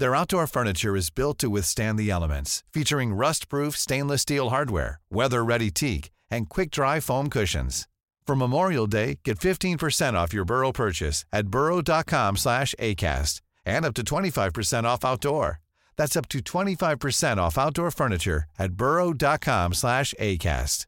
Their outdoor furniture is built to withstand the elements, featuring rust-proof stainless steel hardware, weather-ready teak, and quick-dry foam cushions. For Memorial Day, get 15% off your Burrow purchase at burrow.com slash ACAST and up to 25% off outdoor. That's up to 25% off outdoor furniture at burrow.com slash ACAST.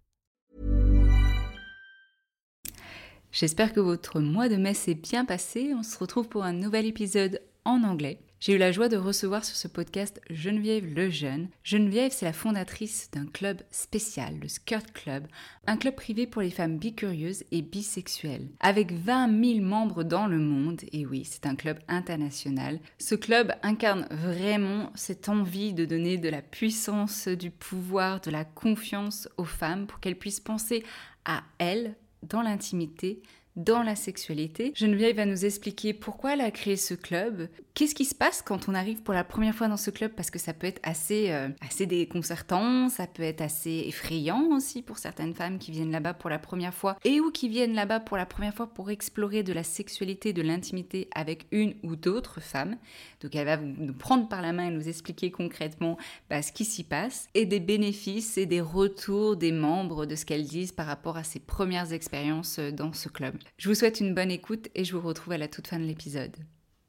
J'espère que votre mois de mai s'est bien passé. On se retrouve pour un nouvel épisode en anglais. J'ai eu la joie de recevoir sur ce podcast Geneviève Lejeune. Geneviève, c'est la fondatrice d'un club spécial, le Skirt Club, un club privé pour les femmes bicurieuses et bisexuelles. Avec 20 000 membres dans le monde, et oui, c'est un club international, ce club incarne vraiment cette envie de donner de la puissance, du pouvoir, de la confiance aux femmes pour qu'elles puissent penser à elles dans l'intimité, dans la sexualité. Geneviève va nous expliquer pourquoi elle a créé ce club, qu'est-ce qui se passe quand on arrive pour la première fois dans ce club, parce que ça peut être assez, euh, assez déconcertant, ça peut être assez effrayant aussi pour certaines femmes qui viennent là-bas pour la première fois et ou qui viennent là-bas pour la première fois pour explorer de la sexualité, de l'intimité avec une ou d'autres femmes. Donc elle va nous prendre par la main et nous expliquer concrètement bah, ce qui s'y passe et des bénéfices et des retours des membres de ce qu'elles disent par rapport à ses premières expériences euh, dans ce club. Je vous souhaite une bonne écoute et je vous retrouve à la toute fin de l'épisode.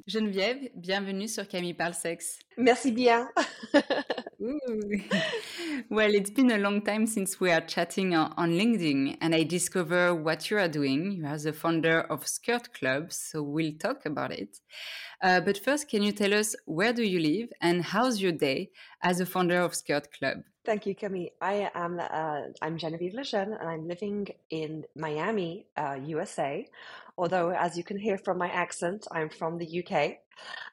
Geneviève, bienvenue sur Camille Parle Sexe. Merci bien. well, it's been a long time since we are chatting on, on LinkedIn, and I discover what you are doing. You are the founder of Skirt Club, so we'll talk about it. Uh, but first, can you tell us where do you live and how's your day as a founder of Skirt Club? Thank you, Camille. I am uh, I'm Genevieve Lejeune, and I'm living in Miami, uh, USA. Although, as you can hear from my accent, I'm from the UK,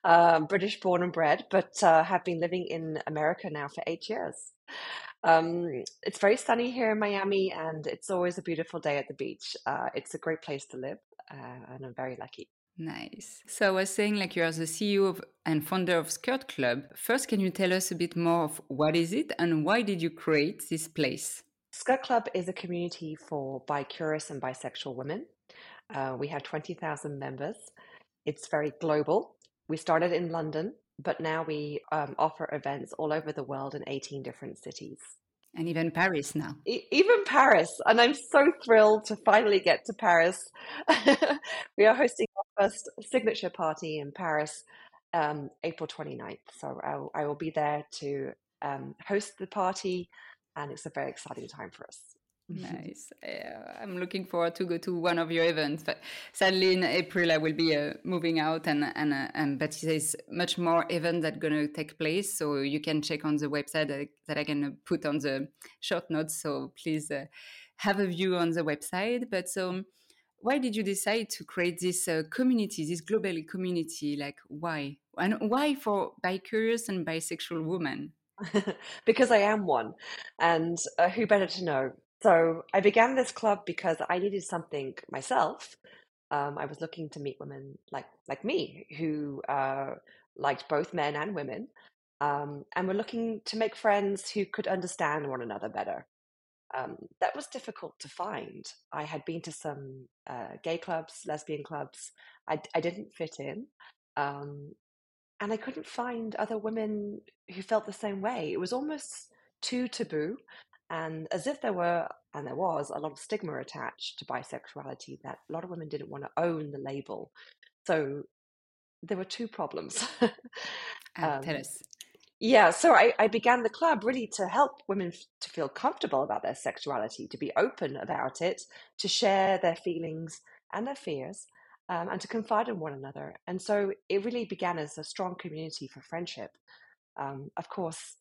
um, British born and bred, but uh, have been living in America now for eight years. Um, it's very sunny here in Miami, and it's always a beautiful day at the beach. Uh, it's a great place to live, uh, and I'm very lucky. Nice. So I was saying, like, you are the CEO of, and founder of Skirt Club. First, can you tell us a bit more of what is it and why did you create this place? Skirt Club is a community for bi-curious and bisexual women. Uh, we have 20,000 members. It's very global. We started in London, but now we um, offer events all over the world in 18 different cities. And even Paris now. E- even Paris. And I'm so thrilled to finally get to Paris. we are hosting first signature party in Paris um, April 29th. So I, I will be there to um, host the party, and it's a very exciting time for us. nice. Yeah, I'm looking forward to go to one of your events, but sadly in April I will be uh, moving out, and and uh, and but there's much more events that gonna take place, so you can check on the website that, I can put on the short notes. So please uh, have a view on the website. But so, why did you decide to create this uh, community, this global community? Like why, and why for bi-curious and bisexual women? because I am one, and uh, who better to know so I began this club because I needed something myself. Um, I was looking to meet women like like me who uh, liked both men and women, um, and were looking to make friends who could understand one another better. Um, that was difficult to find. I had been to some uh, gay clubs, lesbian clubs. I, I didn't fit in, um, and I couldn't find other women who felt the same way. It was almost too taboo and as if there were, and there was, a lot of stigma attached to bisexuality that a lot of women didn't want to own the label. So there were two problems. Um, tell us. Yeah, so I, I, began the club really to help women f- to feel comfortable about their sexuality, to be open about it, to share their feelings and their fears, um, and to confide in one another. And so it really began as a strong community for friendship. Um, of course,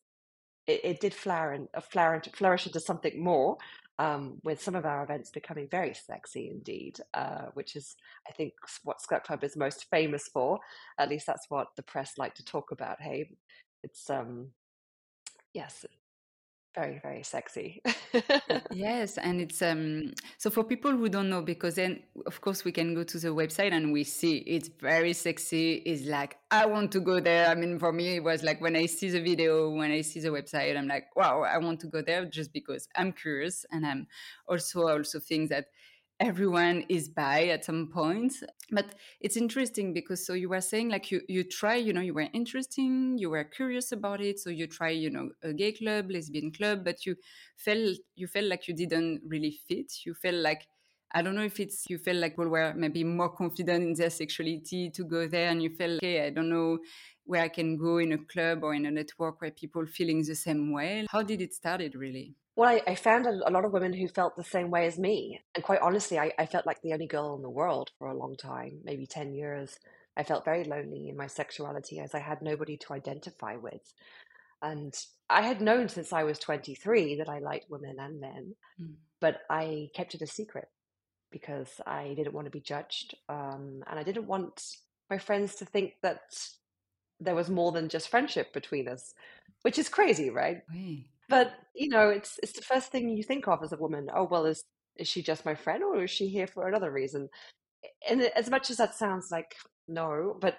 it, it did flower and uh, flower, flourish into something more. Um, with some of our events becoming very sexy indeed, uh, which is, I think, what Skirt Club is most famous for. At least that's what the press like to talk about. Hey, it's um, yes, very very sexy. Yes and it's um so for people who don't know because then of course we can go to the website and we see it's very sexy it's like i want to go there. I mean for me it was like when i see the video when i see the website i'm like wow i want to go there just because i'm curious. And i'm also also think that everyone is bi at some point but it's interesting because so you were saying like you you try you know you were interesting you were curious about it so you try you know a gay club lesbian club but you felt you felt like you didn't really fit you felt like I don't know if it's you felt like people were maybe more confident in their sexuality to go there, and you felt okay. I don't know where I can go in a club or in a network where people feeling the same way. How did it started really? Well, I, I found a, a, lot of women who felt the same way as me. And quite honestly, I, I felt like the only girl in the world for a long time, maybe 10 years. I felt very lonely in my sexuality as I had nobody to identify with. And I had known since I was 23 that I liked women and men, mm. but I kept it a secret because I didn't want to be judged. Um, and I didn't want my friends to think that there was more than just friendship between us, which is crazy, right? Oui. But you know, it's it's the first thing you think of as a woman. Oh well, is is she just my friend, or is she here for another reason? And as much as that sounds like no, but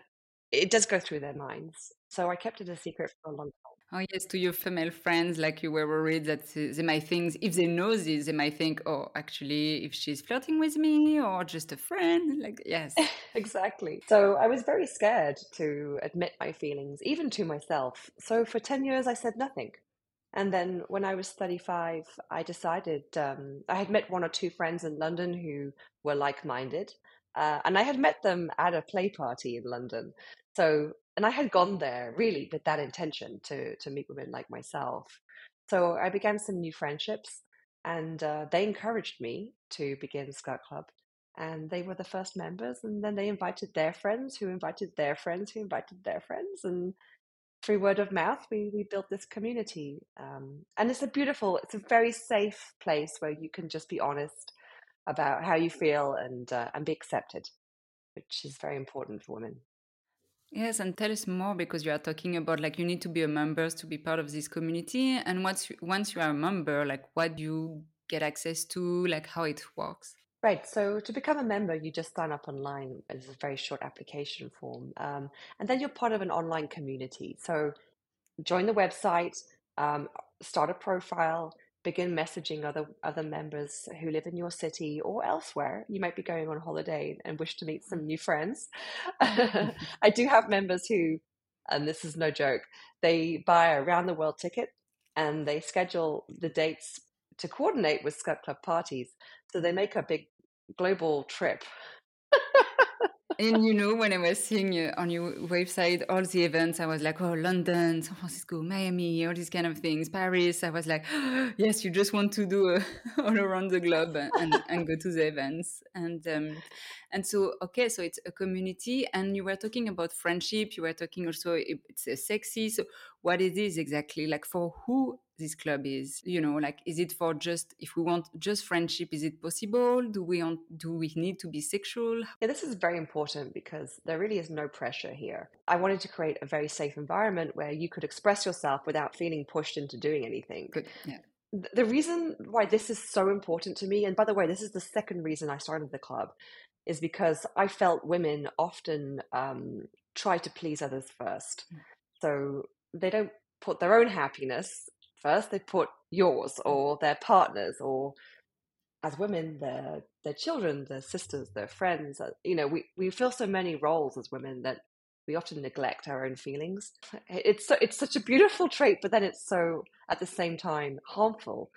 it does go through their minds. So I kept it a secret for a long time. Oh yes, to your female friends, like you were worried that they might think, if they know this, they might think, oh, actually, if she's flirting with me or just a friend, like yes, exactly. So I was very scared to admit my feelings, even to myself. So for ten years, I said nothing. And then when I was 35, I decided um, I had met one or two friends in London who were like minded. Uh, and I had met them at a play party in London. So, and I had gone there really with that intention to, to meet women like myself. So I began some new friendships and uh, they encouraged me to begin Skirt Club. And they were the first members. And then they invited their friends who invited their friends who invited their friends. And through word of mouth, we we built this community, um, and it's a beautiful, it's a very safe place where you can just be honest about how you feel and uh, and be accepted, which is very important for women. Yes, and tell us more because you are talking about like you need to be a member to be part of this community, and once once you are a member, like what do you get access to, like how it works. Right. So to become a member, you just sign up online. It's a very short application form. Um, and then you're part of an online community. So join the website, um, start a profile, begin messaging other other members who live in your city or elsewhere. You might be going on holiday and wish to meet some new friends. I do have members who, and this is no joke, they buy a round the world ticket and they schedule the dates to coordinate with Skirt Club parties. So they make a big global trip. and you know, when I was seeing uh, on your website all the events, I was like, oh, London, San Francisco, Miami, all these kind of things, Paris. I was like, oh, yes, you just want to do uh, all around the globe and, and go to the events. And um, and so, okay, so it's a community. And you were talking about friendship. You were talking also, it's a sexy. So, what it is exactly? Like, for who this club is you know like is it for just if we want just friendship is it possible? Do we want do we need to be sexual? Yeah this is very important because there really is no pressure here. I wanted to create a very safe environment where you could express yourself without feeling pushed into doing anything. Good yeah. The reason why this is so important to me and by the way this is the second reason i started the club is because i felt women often um, try to please others first. Mm. so they don't put their own happiness first they put yours or their partners or as women their their children their sisters their friends uh, you know we we feel so many roles as women that we often neglect our own feelings. It's so, it's such a beautiful trait but then it's so at the same time harmful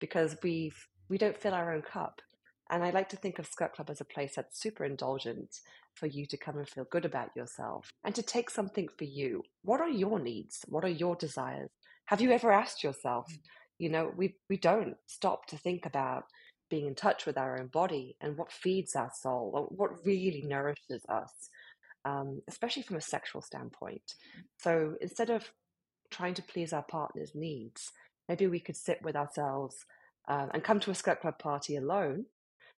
because we've we don't fill our own cup. And i like to think of skirt club as a place that's super indulgent for you to come and feel good about yourself and to take something for you. What are your needs? What are your desires have you ever asked yourself, mm. you know, we, we don't stop to think about being in touch with our own body and what feeds our soul or what really nourishes us, um, especially from a sexual standpoint. Mm. So instead of trying to please our partner's needs, maybe we could sit with ourselves uh, and come to a skirt club party alone.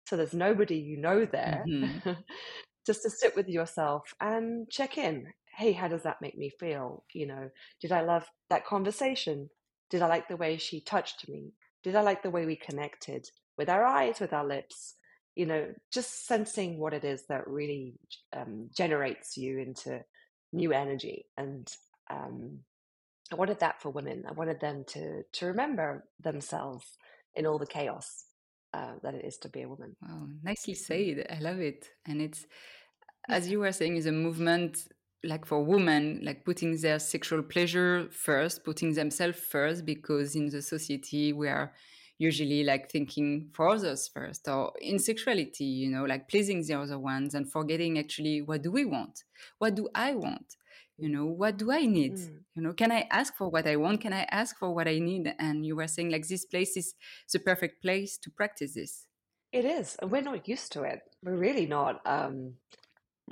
So there's nobody you know there, mm-hmm. just to sit with yourself and check in hey, how does that make me feel? You know, did I love that conversation? Did I like the way she touched me? Did I like the way we connected with our eyes, with our lips? You know, just sensing what it is that really um, generates you into new energy. And um, I wanted that for women. I wanted them to to remember themselves in all the chaos uh, that it is to be a woman. Wow, nicely said. I love it. And it's, as you were saying, is a movement like for women, like putting their sexual pleasure first, putting themselves first, because in the society we are usually like thinking for others first, or in sexuality, you know, like pleasing the other ones and forgetting actually what do we want? What do I want? You know, what do I need? Mm. You know, can I ask for what I want? Can I ask for what I need? And you were saying like this place is the perfect place to practice this. It is. And we're not used to it. We're really not. Um,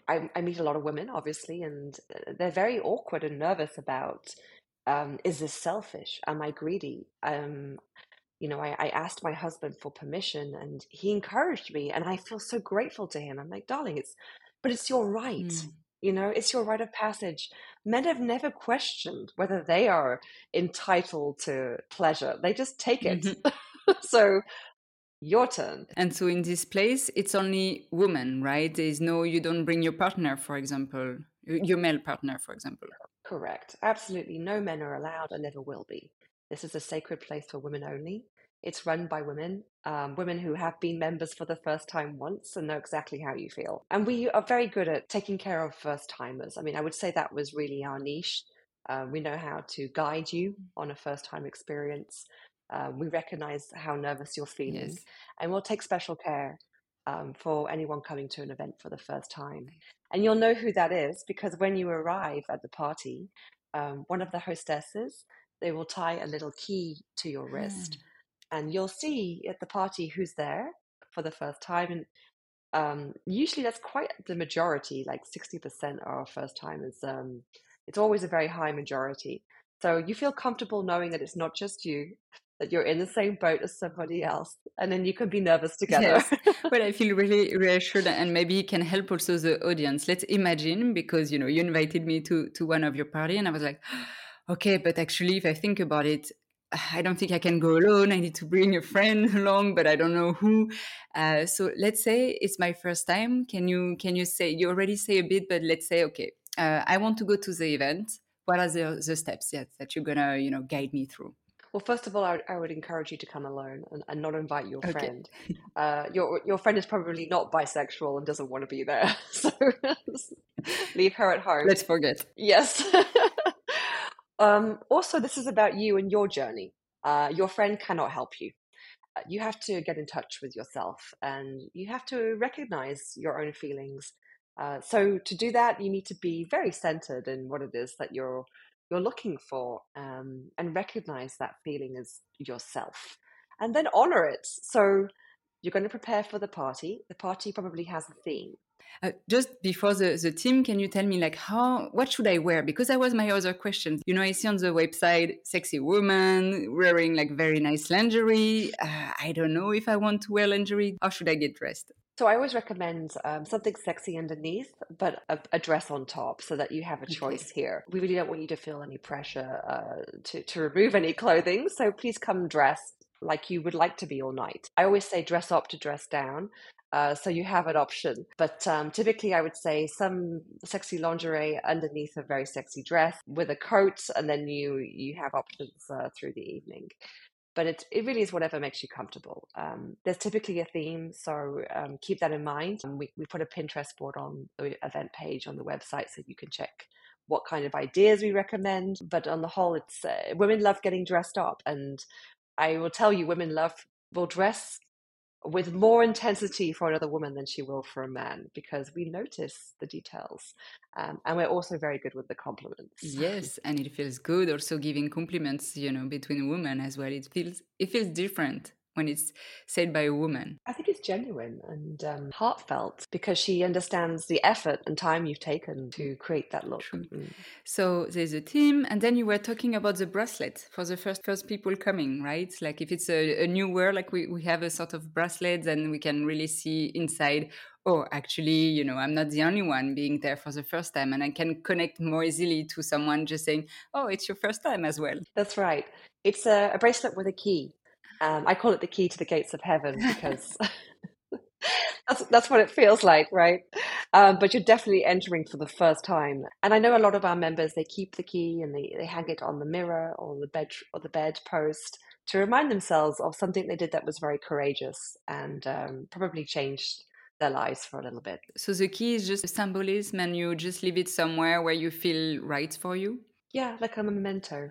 I, I meet a lot of women, obviously, and uh, they're very awkward and nervous about um, is this selfish? Am I greedy? Um, you know, I, I asked my husband for permission and he encouraged me, and I feel so grateful to him. I'm like, darling, it's, but it's your right. Mm. You know, it's your rite of passage. Men have never questioned whether they are entitled to pleasure. They just take it. Mm-hmm. so your turn. And so in this place, it's only women, right? There is no, you don't bring your partner, for example, your male partner, for example. Correct. Absolutely. No men are allowed and never will be. This is a sacred place for women only. It's run by women, um, women who have been members for the first time once and know exactly how you feel. And we are very good at taking care of first timers. I mean, I would say that was really our niche. Uh, we know how to guide you on a first time experience. Um, we recognize how nervous you're feeling, yes. and we'll take special care um, for anyone coming to an event for the first time. And you'll know who that is because when you arrive at the party, um, one of the hostesses they will tie a little key to your wrist, mm. and you'll see at the party who's there for the first time. And um, usually that's quite the majority, like sixty percent are first timers. Um, it's always a very high majority. So you feel comfortable knowing that it's not just you, that you're in the same boat as somebody else and then you can be nervous together yes. well i feel really reassured and maybe it can help also the audience let's imagine because you know you invited me to to one of your party and i was like okay but actually if i think about it I don't think I can go alone. I need to bring a friend along, but I don't know who. Uh, so let's say it's my first time. Can you can you say you already say a bit, but let's say okay, uh, I want to go to the event. What are the, the steps yet that you're gonna you know guide me through? Well, first of all, I would, I would encourage you to come alone and, and not invite your okay. friend. Uh, your your friend is probably not bisexual and doesn't want to be there, so leave her at home. Let's forget. Yes. um, also, this is about you and your journey. Uh, your friend cannot help you. Uh, you have to get in touch with yourself, and you have to recognize your own feelings. Uh, so to do that, you need to be very centered in what it is that you're you're looking for, um, and recognize that feeling as yourself, and then honor it. So you're going to prepare for the party. The party probably has a theme. Uh, just before the, the team, can you tell me like how what should I wear? Because that was my other question. You know, I see on the website sexy woman wearing like very nice lingerie. Uh, I don't know if I want to wear lingerie. How should I get dressed? So I always recommend um, something sexy underneath, but a, a, dress on top, so that you have a choice here. We really don't want you to feel any pressure uh, to to remove any clothing. So please come dressed like you would like to be all night. I always say dress up to dress down. Uh, so you have an option. But um, typically, I would say some sexy lingerie underneath a very sexy dress with a coat, and then you you have options uh, through the evening. But it it really is whatever makes you comfortable. Um, there's typically a theme, so um, keep that in mind. And we we put a Pinterest board on the event page on the website, so you can check what kind of ideas we recommend. But on the whole, it's uh, women love getting dressed up, and I will tell you, women love will dress with more intensity for another woman than she will for a man because we notice the details um, and we're also very good with the compliments. Yes and it feels good also giving compliments you know between women as well. It feels it feels different when it's said by a woman? I think it's genuine and um, heartfelt because she understands the effort and time you've taken to create that look. Mm. So there's a team, and then you were talking about the bracelet for the first first people coming, right? Like if it's a, a new world, like we, we have a sort of bracelet, and we can really see inside. Oh, actually, you know, I'm not the only one being there for the first time, and I can connect more easily to someone just saying, "Oh, it's your first time as well." That's right. It's a, a bracelet with a key. Um, I call it the key to the gates of heaven because that's that's what it feels like, right? Um, but you're definitely entering for the first time. And I know a lot of our members they keep the key and they, they hang it on the mirror or the bed or the bed post to remind themselves of something they did that was very courageous and um, probably changed their lives for a little bit. So the key is just a symbolism, and you just leave it somewhere where you feel right for you. Yeah, like a memento.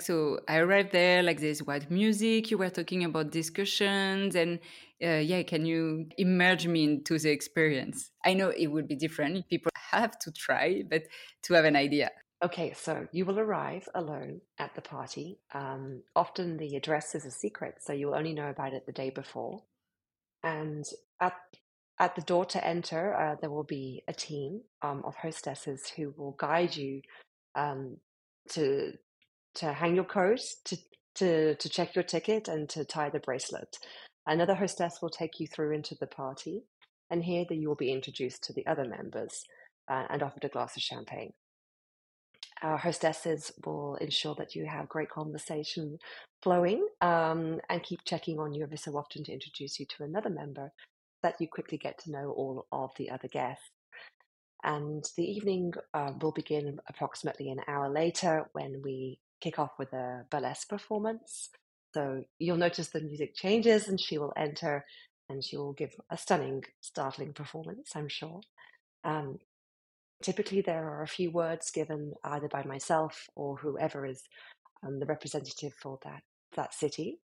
So I arrived there, like there's white music. You were talking about discussions, and uh, yeah, can you immerse me into the experience? I know it would be different. People have to try, but to have an idea. Okay, so you will arrive alone at the party. Um, often the address is a secret, so you will only know about it the day before. And at at the door to enter, uh, there will be a team um, of hostesses who will guide you um, to to hang your coat, to, to, to check your ticket, and to tie the bracelet. Another hostess will take you through into the party, and here you will be introduced to the other members uh, and offered a glass of champagne. Our hostesses will ensure that you have great conversation flowing um, and keep checking on you every so often to introduce you to another member that you quickly get to know all of the other guests. And the evening uh, will begin approximately an hour later when we kick off with a burlesque performance. So you'll notice the music changes and she will enter and she will give a stunning, startling performance, I'm sure. Um, typically, there are a few words given either by myself or whoever is um, the representative for that, that city.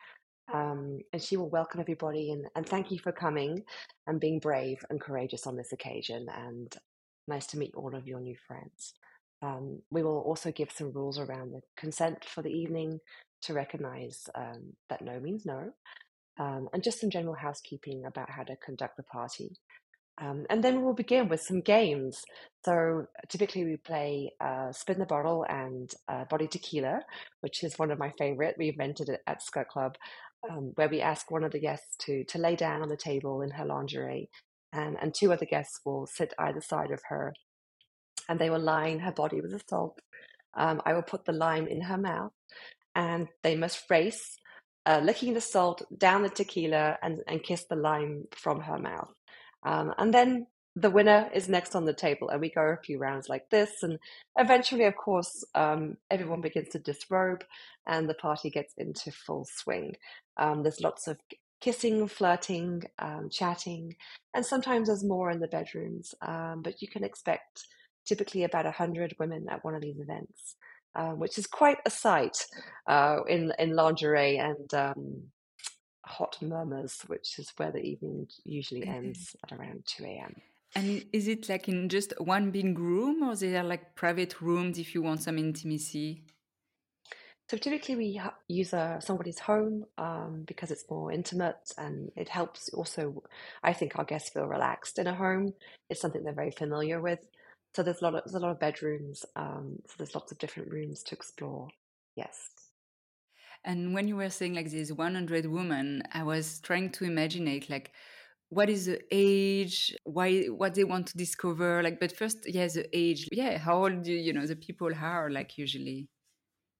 Um, and she will welcome everybody and, and thank you for coming and being brave and courageous on this occasion. And nice to meet all of your new friends. Um, we will also give some rules around the consent for the evening to recognize um, that no means no, um, and just some general housekeeping about how to conduct the party. Um, and then we'll begin with some games. So typically we play uh, Spin the Bottle and uh, Body Tequila, which is one of my favorite. We invented it at Skirt Club, um, where we ask one of the guests to to lay down on the table in her lingerie, and, and two other guests will sit either side of her and they will line her body with the salt. Um, I will put the lime in her mouth, and they must race, uh, licking the salt down the tequila and, and kiss the lime from her mouth. Um, and then the winner is next on the table, and we go a few rounds like this. And eventually, of course, um, everyone begins to disrobe, and the party gets into full swing. Um, there's lots of kissing, flirting, um, chatting, and sometimes there's more in the bedrooms. Um, but you can expect typically about 100 women at one of these events, uh, which is quite a sight uh, in, in lingerie and um, hot murmurs, which is where the evening usually ends at around 2 a.m. And is it like in just one big room, or there are like private rooms if you want some intimacy? So typically we use a, somebody's home um, because it's more intimate and it helps also, I think our guests feel relaxed in a home. It's something they're very familiar with. So there's a lot of, there's a lot of bedrooms. Um, so there's lots of different rooms to explore. Yes. And when you were saying like these 100 women, I was trying to imagine it like, what is the age why what they want to discover like but first yeah the age yeah how old do you know the people are like usually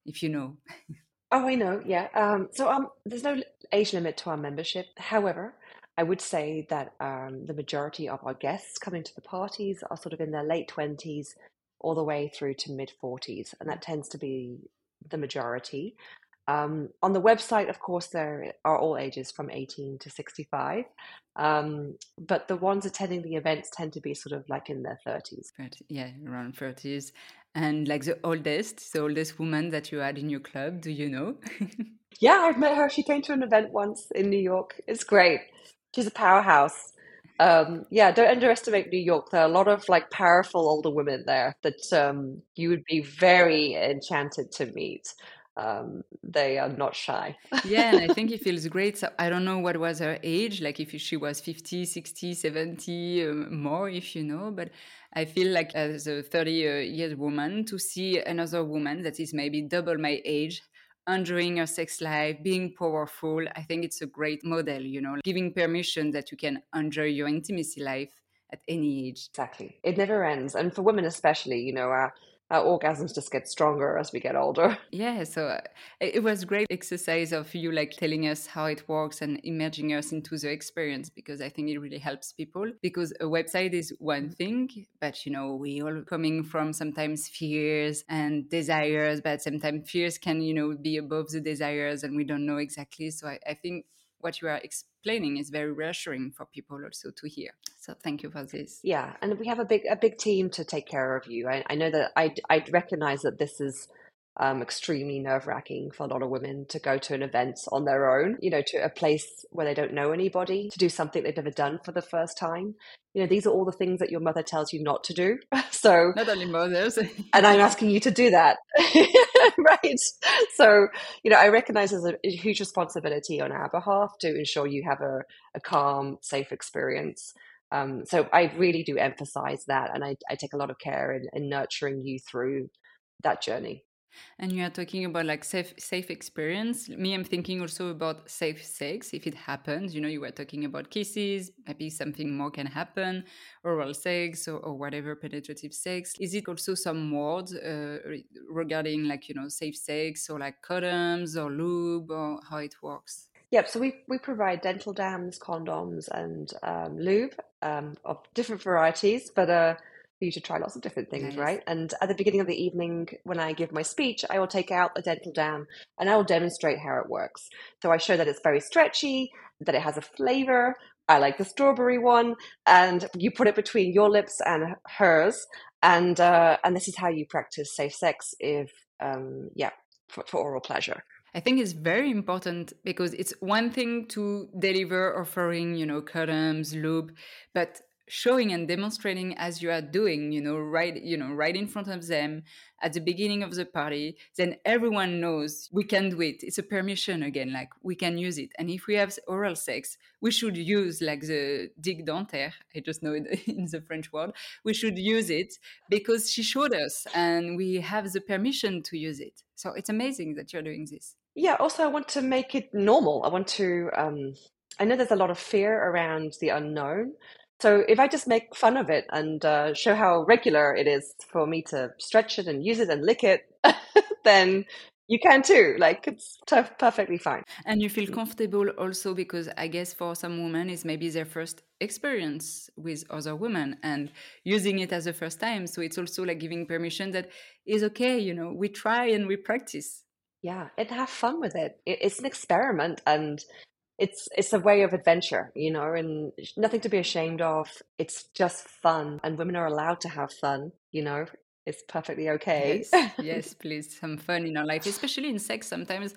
if you know. Oh, I know. Yeah. Um, so um, there's no age limit to our membership. However, I would say that um, the majority of our guests coming to the parties are sort of in their late 20s all the way through to mid 40s, and that tends to be the majority. Um, on the website, of course, there are all ages from 18 to 65. Um, but the ones attending the events tend to be sort of like in their 30s. Yeah, around 30s. And like the oldest, the oldest woman that you had in your club, do you know? yeah, I've met her. She came to an event once in New York. It's great. She's a powerhouse. Um, yeah, don't underestimate New York. There are a lot of like powerful older women there that um, you would be very enchanted to meet um, they are not shy. yeah, and I think it feels great. So I don't know what was her age, like if she was 50, 60, 70, uh, more, if you know, but I feel like as a 30 year old woman to see another woman that is maybe double my age enjoying your sex life, being powerful, I think it's a great model, you know, giving permission that you can enjoy your intimacy life at any age. Exactly. It never ends. And for women especially, you know, uh, our orgasms just get stronger as we get older. Yeah, so uh, it was great exercise of you like telling us how it works and immersing us into the experience because I think it really helps people because a website is one thing, but you know, we all coming from sometimes fears and desires, but sometimes fears can, you know, be above the desires and we don't know exactly. So I, I think what you are explaining is very reassuring for people also to hear. So thank you for this. Yeah, and we have a big a big team to take care of you. I, I know that I I recognize that this is um, extremely nerve wracking for a lot of women to go to an event on their own, you know, to a place where they don't know anybody, to do something they've never done for the first time. You know, these are all the things that your mother tells you not to do. So, not only mothers, and I'm asking you to do that. right. So, you know, I recognize there's a, huge responsibility on our behalf to ensure you have a, a calm, safe experience. Um, so I really do emphasize that, and I, I take a lot of care in, in nurturing you through that journey and you are talking about like safe safe experience. Me i'm thinking also about safe sex if it happens. You know you were talking about kisses. Maybe something more can happen. Oral sex or, or whatever penetrative sex. Is it also some words uh, regarding like you know safe sex or like condoms or lube or how it works? Yep, so we, we provide dental dams, condoms, and um, lube um, of different varieties, but uh, for you to try lots of different things, nice. right? And at the beginning of the evening, when I give my speech, I will take out a dental dam and I will demonstrate how it works. So I show that it's very stretchy, that it has a flavor. I like the strawberry one, and you put it between your lips and hers, and uh, and this is how you practice safe sex. If um, yeah, for, for oral pleasure. I think it's very important because it's one thing to deliver offering, you know, condoms, lube, but showing and demonstrating as you are doing you know right you know right in front of them at the beginning of the party then everyone knows we can do it. It's a permission again like we can use it. And if we have oral sex we should use like the digue dentaire i just know it in the french word we should use it because she showed us and we have the permission to use it. So it's amazing that you're doing this. Yeah also i want to make it normal. I want to um I know there's a lot of fear around the unknown. So if I just make fun of it and uh, show how regular it is for me to stretch it and use it and lick it, then you can too. Like it's perfectly fine. And you feel comfortable also because I guess for some women it's maybe their first experience with other women and using it as a first time. So it's also like giving permission that is okay. You know, we try and we practice. Yeah, and have fun with it. It's an experiment, and it's it's a way of adventure, you know, and nothing to be ashamed of. It's just fun, and women are allowed to have fun, you know. It's perfectly okay. Yes, yes, please, some fun in our life, especially in sex. Sometimes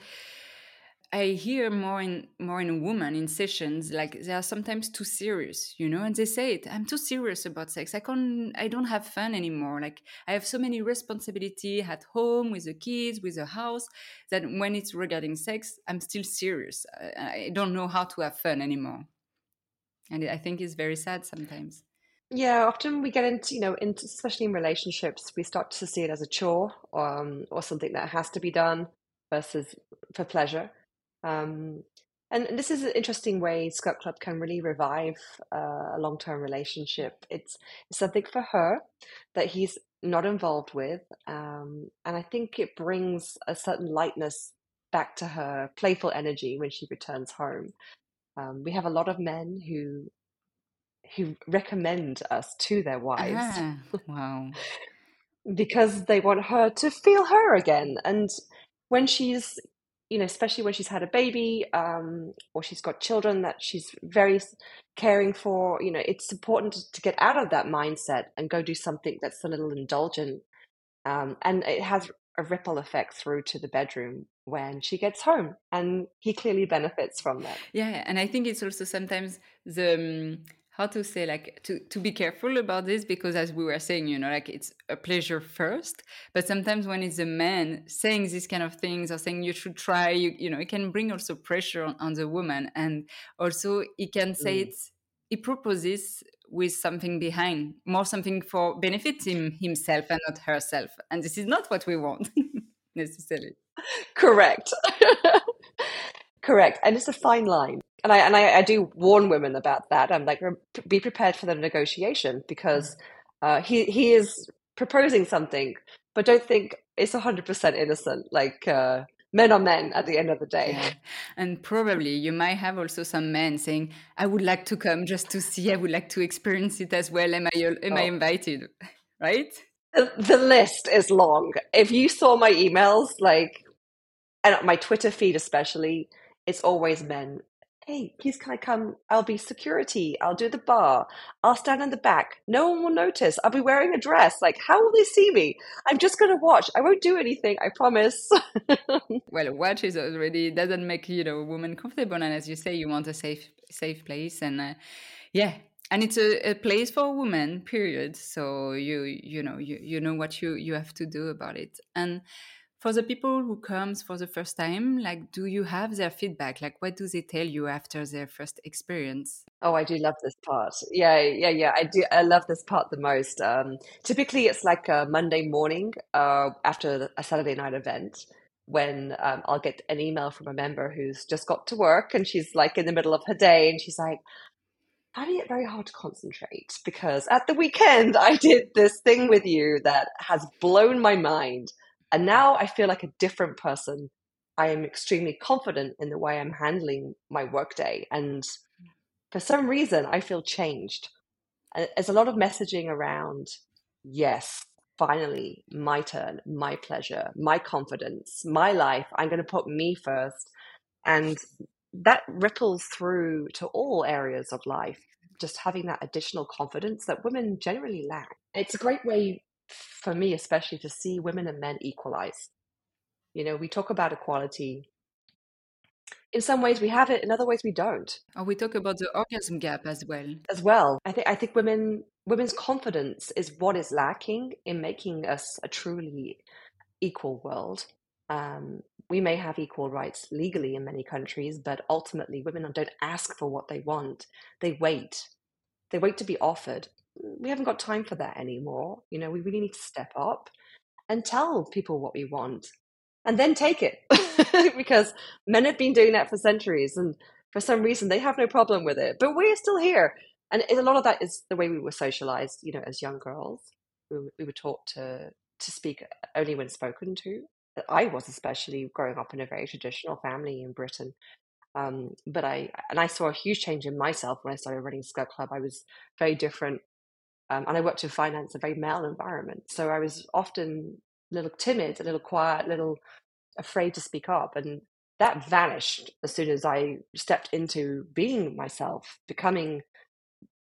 I hear more in more in women in sessions like they are sometimes too serious, you know, and they say it. I'm too serious about sex. I can't. I don't have fun anymore. Like I have so many responsibility at home with the kids, with the house, that when it's regarding sex, I'm still serious. I, I don't know how to have fun anymore, and I think it's very sad sometimes. Yeah, often we get into, you know, into, especially in relationships, we start to see it as a chore um, or something that has to be done versus for pleasure. Um, and this is an interesting way Skirt Club can really revive uh, a long-term relationship. It's, it's something for her that he's not involved with, um, and I think it brings a certain lightness back to her playful energy when she returns home. Um, we have a lot of men who who recommend us to their wives. Ah, wow. because they want her to feel her again. And when she's, you know, especially when she's had a baby um, or she's got children that she's very caring for, you know, it's important to get out of that mindset and go do something that's a little indulgent. Um, and it has a ripple effect through to the bedroom when she gets home and he clearly benefits from that yeah and i think it's also sometimes the um, how to say like to, to be careful about this because as we were saying you know like it's a pleasure first but sometimes when it's a man saying these kind of things or saying you should try you, you know it can bring also pressure on, on the woman. And also he can say mm. it's he proposes with something behind more something for benefit him himself and not herself. And this is not what we want necessarily. Correct correct and it's a fine line and I and I, I, do warn women about that. I'm like, be prepared for the negotiation because mm. uh, he he is proposing something, but don't think it's hundred percent innocent. Like uh, men are men at the end of the day. Yeah. And probably you might have also some men saying, "I would like to come just to see. I would like to experience it as well. Am I am oh. I invited?" Right? The, the list is long. If you saw my emails, like and my Twitter feed especially, it's always men hey, please can I come? I'll be security. I'll do the bar. I'll stand in the back. No one will notice. I'll be wearing a dress. Like, how will they see me? I'm just going to watch. I won't do anything. I promise. well, watch is already doesn't make you know a woman comfortable, and as you say, you want a safe safe place, and uh, yeah, and it's a, a, place for women. Period. So you you know you you know what you you have to do about it, and for the people who comes for the first time like do you have their feedback? Like what do they tell you after their first experience? Oh i do love this part. Yeah yeah yeah i do i love this part the most. Um, typically it's like a monday morning uh, after a saturday night event when um, i'll get an email from a member who's just got to work and she's like in the middle of her day and she's like finding it very hard to concentrate because at the weekend I did this thing with you that has blown my mind and now I feel like a different person. I am extremely confident in the way I'm handling my workday. And for some reason, I feel changed. There's a lot of messaging around, yes, finally, my turn, my pleasure, my confidence, my life. I'm going to put me first. And that ripples through to all areas of life, just having that additional confidence that women generally lack. It's a great way for me especially to see women and men equalize you know we talk about equality. In some ways we have it in other ways we don't. Oh we talk about the orgasm gap as well. As well. I think i think women women's confidence is what is lacking in making us a truly equal world. Um, we may have equal rights legally in many countries but ultimately women don't ask for what they want. They wait. They wait to be offered we haven't got time for that anymore. You know, we really need to step up and tell people what we want and then take it because men have been doing that for centuries and for some reason they have no problem with it. But we're still here. And a lot of that is the way we were socialized, you know, as young girls. We, we were taught to to speak only when spoken to. I was especially growing up in a very traditional family in Britain. Um, but I and I saw a huge change in myself when I started running Skirt Club. I was very different um, and I worked in finance, a very male environment. So I was often a little timid, a little quiet, a little afraid to speak up. And that vanished as soon as I stepped into being myself, becoming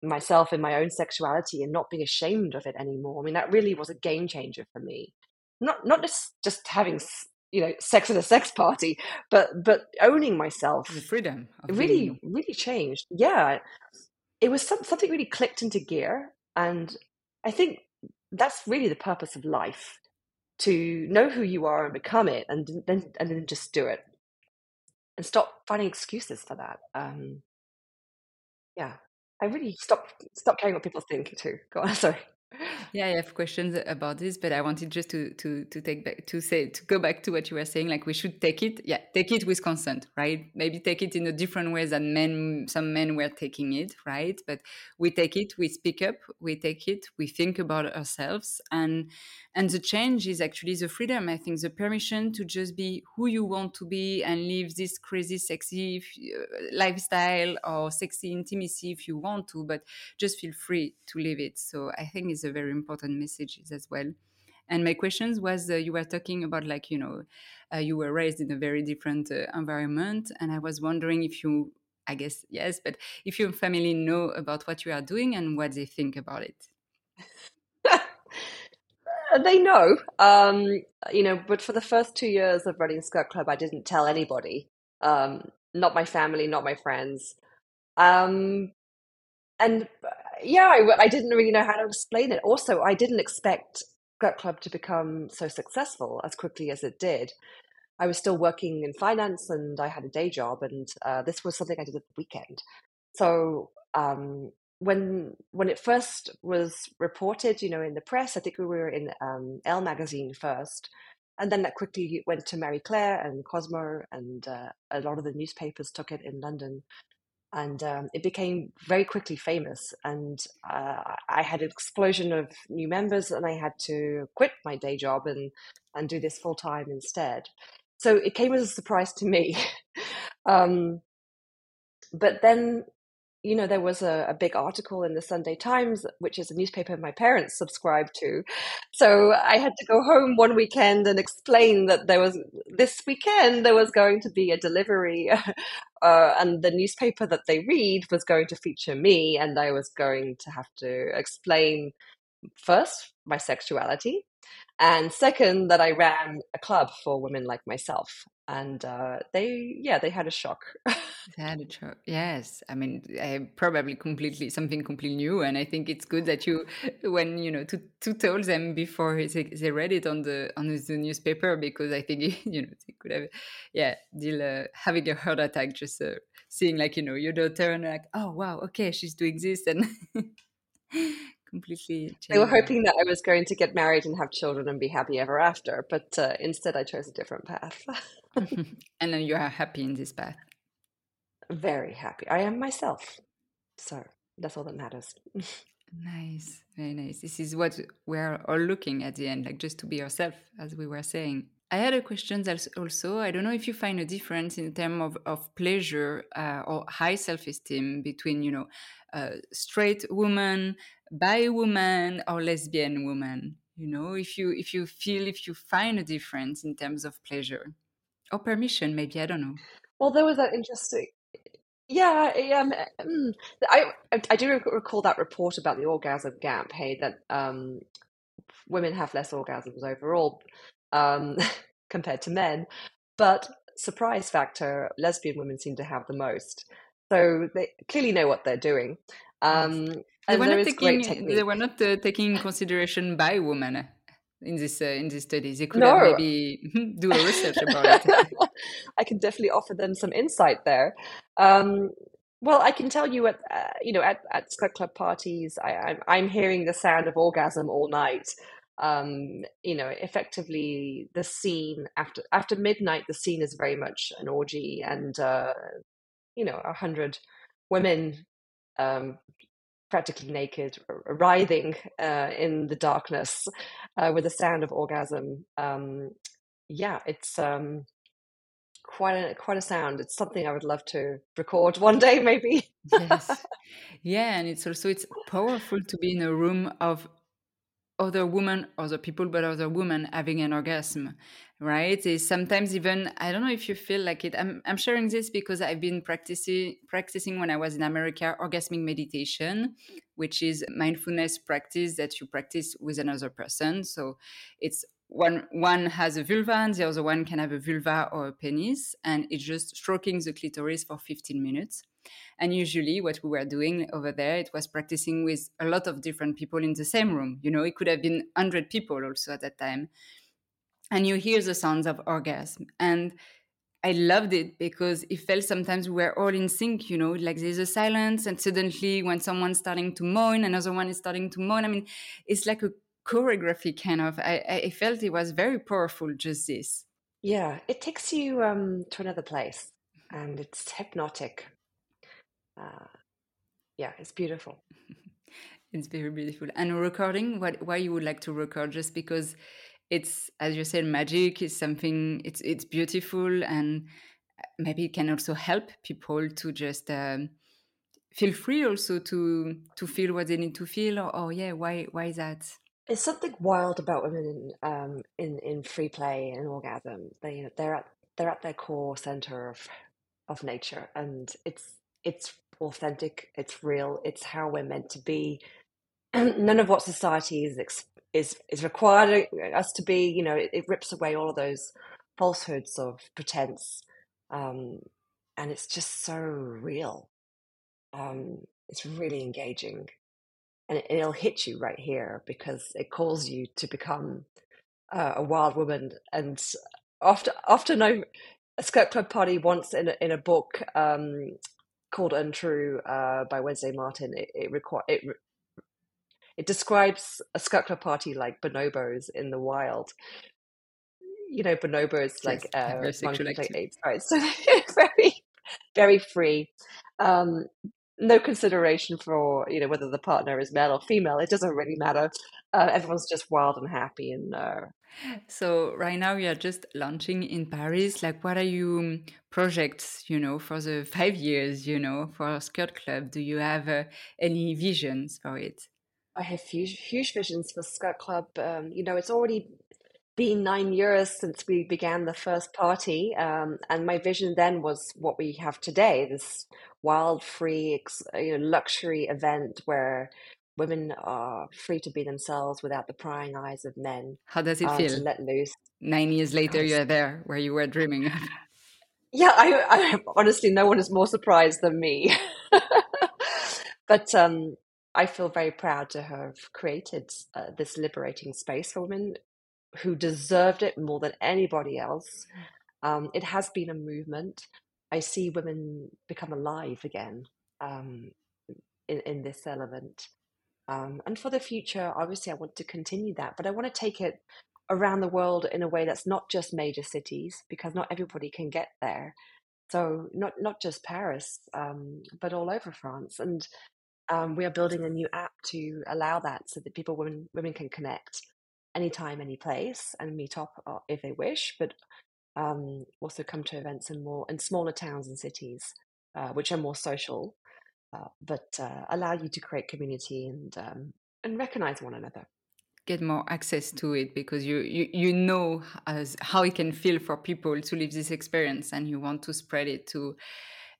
myself in my own sexuality and not being ashamed of it anymore. I mean, that really was a game changer for me. Not not just just having you know sex at a sex party but but owning myself the freedom really really changed yeah it was some, something really clicked into gear and i think that's really the purpose of life to know who you are and become it and then and then just do it. And stop finding excuses for that um yeah. I really stop stop caring what people think too. Go on sorry yeah, I have questions about this, but I wanted just to to to take back to say to go back to what you were saying. Like we should take it, yeah, take it with consent, right? Maybe take it in a different way than men. Some men were taking it, right? But we take it, we speak up, we take it, we think about ourselves, and and the change is actually the freedom. I think the permission to just be who you want to be and live this crazy, sexy uh, lifestyle or sexy intimacy if you want to, but just feel free to live it. So I think it's a very important messages as well. And my questions was uh, you were talking about like you know uh, you were raised in a very different uh, environment, and I was wondering if you I guess yes, but if your family know about what you are doing and what they think about it. they know, um, you know, but for the first two years of running Skirt Club, I didn't tell anybody, um, not my family, not my friends. Um, and yeah, I, I, didn't really know how to explain it. Also, I didn't expect Skirt Club to become so successful as quickly as it did. I was still working in finance and I had a day job, and uh, this was something I did at the weekend. So um, when when it first was reported, you know, in the press, I think we were in um, Elle magazine first, and then that quickly went to Marie Claire and Cosmo, and uh, a lot of the newspapers took it in London and um, it became very quickly famous. And uh, I had an explosion of new members, and I had to quit my day job and and do this full time instead. So it came as a surprise to me. um, but then you know, there was a, a, big article in the Sunday Times, which is a newspaper my parents subscribed to. So I had to go home one weekend and explain that there was this weekend there was going to be a delivery, uh, and the newspaper that they read was going to feature me, and I was going to have to explain first my sexuality, and second that I ran a club for women like myself and uh, they yeah they had a shock. They had a shock yes. I mean I probably completely something completely new and i think it's good that you when you know to, to tell them before they, they read it on the on the newspaper because i think you know they could have yeah deal uh, having a heart attack just uh, seeing like you know your daughter and like oh wow okay she's doing this and completely They were hoping that I was going to get married and have children and be happy ever after, but uh, instead I chose a different path. and then you are happy in this path. Very happy. I am myself. So that's all that matters. nice. Very nice. This is what we're all looking at the end, like just to be yourself, as we were saying. I had a question also. I don't know if you find a difference in terms of, of pleasure uh, or high self esteem between, you know, uh, straight woman, bi woman, or lesbian woman. You know, if you if you feel if you find a difference in terms of pleasure or permission, maybe I don't know. Well, there was that interesting. Yeah, um, mm, I I do recall that report about the orgasm gap. Hey, that um, women have less orgasms overall um, compared to men, but surprise factor, lesbian women seem to have the most. So they clearly know what they're doing. Um, they were not taking, they were not uh, taking consideration by women in this uh, in this study. They could no. maybe do a research about it. I can definitely offer them some insight there. Um, well, I can tell you at uh, you know at at Skirt Club parties, I, I'm I'm hearing the sound of orgasm all night. Um, you know, effectively, the scene after after midnight, the scene is very much an orgy, and uh, you know, a hundred women um, practically naked, writhing uh, in the darkness uh, with the sound of orgasm. Um, yeah, it's um, quite a quite a sound. It's something I would love to record one day, maybe. yes, yeah, and it's also it's powerful to be in a room of other women, other people, but other women having an orgasm, right? Is sometimes even I don't know if you feel like it. I'm I'm sharing this because I've been practicing practicing when I was in America orgasmic meditation, which is mindfulness practice that you practice with another person. So it's one one has a vulva and the other one can have a vulva or a penis and it's just stroking the clitoris for 15 minutes and usually what we were doing over there it was practicing with a lot of different people in the same room you know it could have been 100 people also at that time and you hear the sounds of orgasm and I loved it because it felt sometimes we were all in sync, you know, like there's a silence, and suddenly when someone's starting to moan, another one is starting to moan. I mean, it's like a choreography kind of. I, I felt it was very powerful, just this. Yeah, it takes you um, to another place and it's hypnotic. Uh, yeah, it's beautiful. it's very beautiful. And recording, what, why you would like to record? Just because it's as you said magic is something it's it's beautiful and maybe it can also help people to just um, feel free also to to feel what they need to feel or oh yeah why why is that there's something wild about women in um in in free play and orgasm they you know they're at they're at their core center of of nature and it's it's authentic it's real it's how we're meant to be none of what society is is is required us to be. You know, it, it rips away all of those falsehoods of pretense, um, and it's just so real. Um, it's really engaging, and it, will hit you right here because it calls you to become uh, a wild woman. And often, often I a Skirt Club party once in a, in a book um, called Untrue uh, by Wednesday Martin. It, it, requ- it it describes a club party like bonobos in the wild. You know, bonobos like uh, like apes, right? So very, very free. Um, no consideration for you know whether the partner is male or female. It doesn't really matter. Uh, everyone's just wild and happy and. Uh, so right now you are just launching in Paris. Like, what are you um, projects? You know, for the five years. You know, for Skirt Club, do you have uh, any visions for it? I have huge, huge visions for Skirt Club. Um, you know, it's already been nine years since we began the first party, um, and my vision then was what we have today: this wild, free, you know, luxury event where women are free to be themselves without the prying eyes of men. How does it uh, feel? To let loose. Nine years later, you're there where you were dreaming. yeah, I, I honestly, no one is more surprised than me. but um, I feel very proud to have created uh, this liberating space for women who deserved it more than anybody else. Um, it has been a movement. I see women become alive again um, in, in this element. Um, and for the future, obviously, I want to continue that, but I want to take it around the world in a way that's not just major cities because not everybody can get there. So not not just Paris, um, but all over France. And um, we are building a new app to allow that so that people women women can connect anytime any place and meet up uh, if they wish but um, also come to events in more in smaller towns and cities uh, which are more social uh, but uh, allow you to create community and um, and recognize one another get more access to it because you you, you know as how it can feel for people to live this experience and you want to spread it to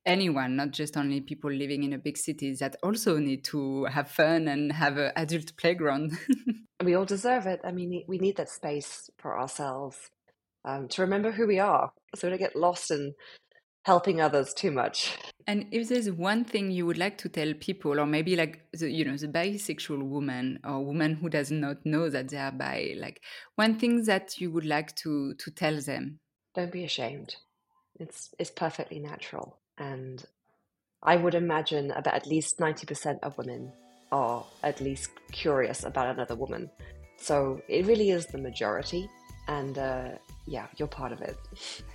anyone, not just only people living in a big city that also need to have fun and have an adult playground. we all deserve it. I mean, we need that space for ourselves um, to remember who we are, so we don't get lost in helping others too much. And if there's one thing you would like to tell people, or maybe like the, you know the bisexual woman or woman who does not know that they are bi, like one thing that you would like to to tell them. Don't be ashamed. It's it's perfectly natural. And I would imagine about at least 90% of women are at least curious about another woman. So it really is the majority. And uh, yeah, you're part of it.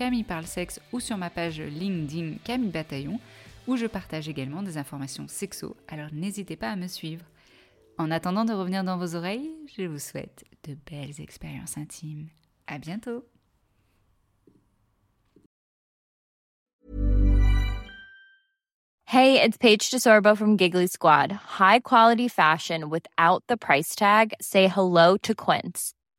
Camille Parle Sexe ou sur ma page LinkedIn Camille Bataillon, où je partage également des informations sexo, alors n'hésitez pas à me suivre. En attendant de revenir dans vos oreilles, je vous souhaite de belles expériences intimes. À bientôt! Hey, it's Paige DeSorbo from Giggly Squad. High quality fashion without the price tag. Say hello to Quince.